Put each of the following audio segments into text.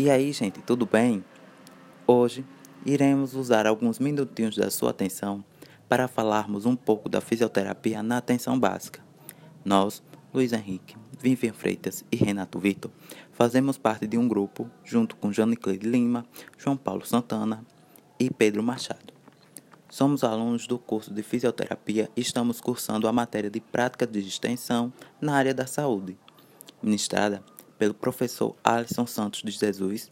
E aí, gente, tudo bem? Hoje iremos usar alguns minutinhos da sua atenção para falarmos um pouco da fisioterapia na atenção básica. Nós, Luiz Henrique, Vivian Freitas e Renato Vitor, fazemos parte de um grupo junto com Janicleide Lima, João Paulo Santana e Pedro Machado. Somos alunos do curso de fisioterapia e estamos cursando a matéria de prática de extensão na área da saúde, ministrada pelo professor Alisson Santos de Jesus,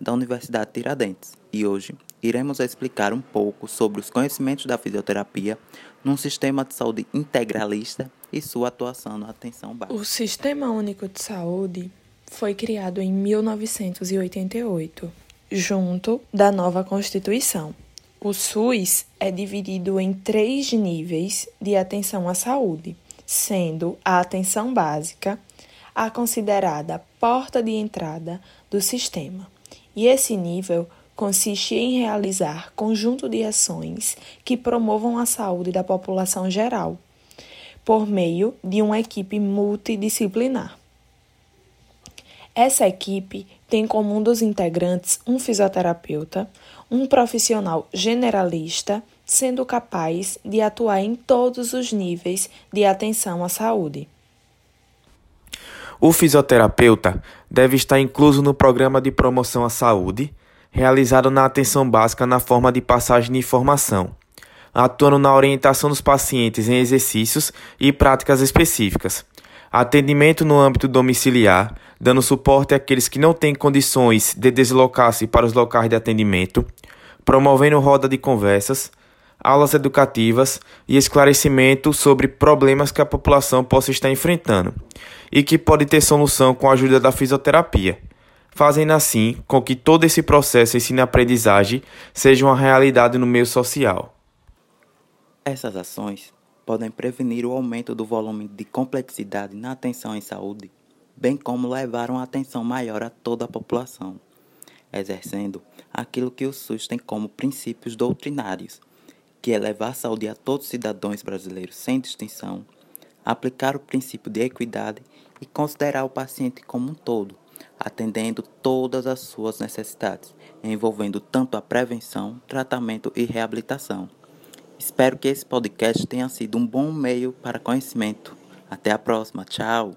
da Universidade Tiradentes, e hoje iremos explicar um pouco sobre os conhecimentos da fisioterapia num sistema de saúde integralista e sua atuação na atenção básica. O Sistema Único de Saúde foi criado em 1988, junto da nova Constituição. O SUS é dividido em três níveis de atenção à saúde, sendo a atenção básica, a considerada porta de entrada do sistema. E esse nível consiste em realizar conjunto de ações que promovam a saúde da população geral, por meio de uma equipe multidisciplinar. Essa equipe tem como um dos integrantes um fisioterapeuta, um profissional generalista, sendo capaz de atuar em todos os níveis de atenção à saúde. O fisioterapeuta deve estar incluso no programa de promoção à saúde, realizado na atenção básica na forma de passagem de informação, atuando na orientação dos pacientes em exercícios e práticas específicas, atendimento no âmbito domiciliar, dando suporte àqueles que não têm condições de deslocar-se para os locais de atendimento, promovendo roda de conversas, aulas educativas e esclarecimento sobre problemas que a população possa estar enfrentando e que pode ter solução com a ajuda da fisioterapia, fazendo assim com que todo esse processo ensino-aprendizagem seja uma realidade no meio social. Essas ações podem prevenir o aumento do volume de complexidade na atenção em saúde, bem como levar uma atenção maior a toda a população, exercendo aquilo que o SUS tem como princípios doutrinários, que é levar a saúde a todos os cidadãos brasileiros sem distinção, aplicar o princípio de equidade e considerar o paciente como um todo, atendendo todas as suas necessidades, envolvendo tanto a prevenção, tratamento e reabilitação. Espero que esse podcast tenha sido um bom meio para conhecimento. Até a próxima. Tchau!